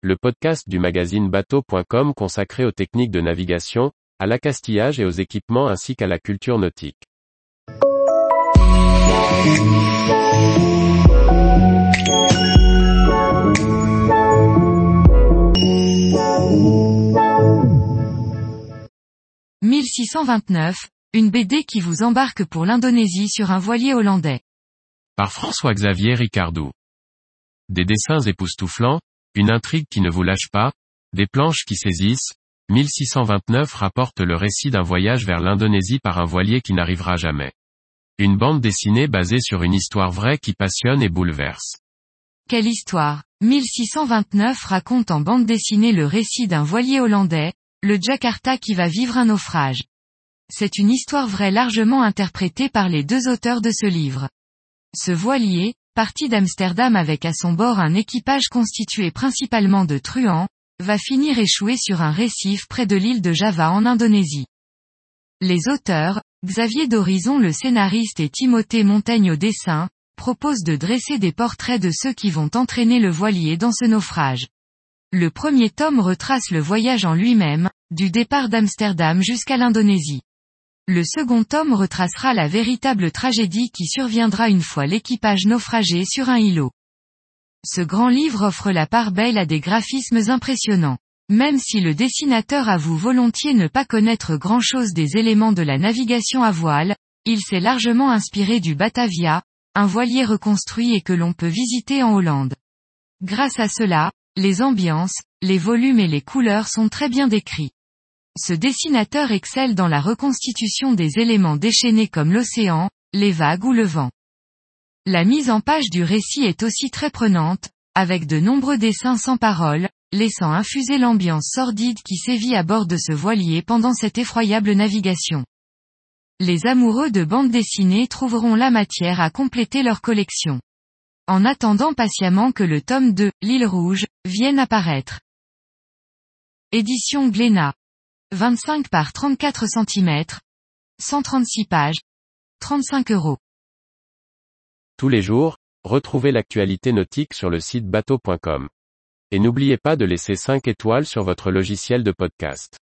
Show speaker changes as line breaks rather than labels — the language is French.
le podcast du magazine bateau.com consacré aux techniques de navigation, à l'accastillage et aux équipements ainsi qu'à la culture nautique.
« 1629, une BD qui vous embarque pour l'Indonésie sur un voilier hollandais.
Par François-Xavier Ricardou. Des dessins époustouflants, une intrigue qui ne vous lâche pas, des planches qui saisissent, 1629 rapporte le récit d'un voyage vers l'Indonésie par un voilier qui n'arrivera jamais. Une bande dessinée basée sur une histoire vraie qui passionne et bouleverse.
Quelle histoire 1629 raconte en bande dessinée le récit d'un voilier hollandais, le Jakarta qui va vivre un naufrage. C'est une histoire vraie largement interprétée par les deux auteurs de ce livre. Ce voilier, parti d'Amsterdam avec à son bord un équipage constitué principalement de truands, va finir échoué sur un récif près de l'île de Java en Indonésie. Les auteurs, Xavier d'Horizon le scénariste et Timothée Montaigne au dessin, proposent de dresser des portraits de ceux qui vont entraîner le voilier dans ce naufrage. Le premier tome retrace le voyage en lui-même, du départ d'Amsterdam jusqu'à l'Indonésie. Le second tome retracera la véritable tragédie qui surviendra une fois l'équipage naufragé sur un îlot. Ce grand livre offre la part belle à des graphismes impressionnants. Même si le dessinateur avoue volontiers ne pas connaître grand-chose des éléments de la navigation à voile, il s'est largement inspiré du Batavia, un voilier reconstruit et que l'on peut visiter en Hollande. Grâce à cela, les ambiances, les volumes et les couleurs sont très bien décrits. Ce dessinateur excelle dans la reconstitution des éléments déchaînés comme l'océan, les vagues ou le vent. La mise en page du récit est aussi très prenante, avec de nombreux dessins sans parole, laissant infuser l'ambiance sordide qui sévit à bord de ce voilier pendant cette effroyable navigation. Les amoureux de bande dessinée trouveront la matière à compléter leur collection. En attendant patiemment que le tome 2, L'île rouge, vienne apparaître. Édition Glénat. 25 par 34 cm. 136 pages. 35 euros.
Tous les jours, retrouvez l'actualité nautique sur le site bateau.com. Et n'oubliez pas de laisser 5 étoiles sur votre logiciel de podcast.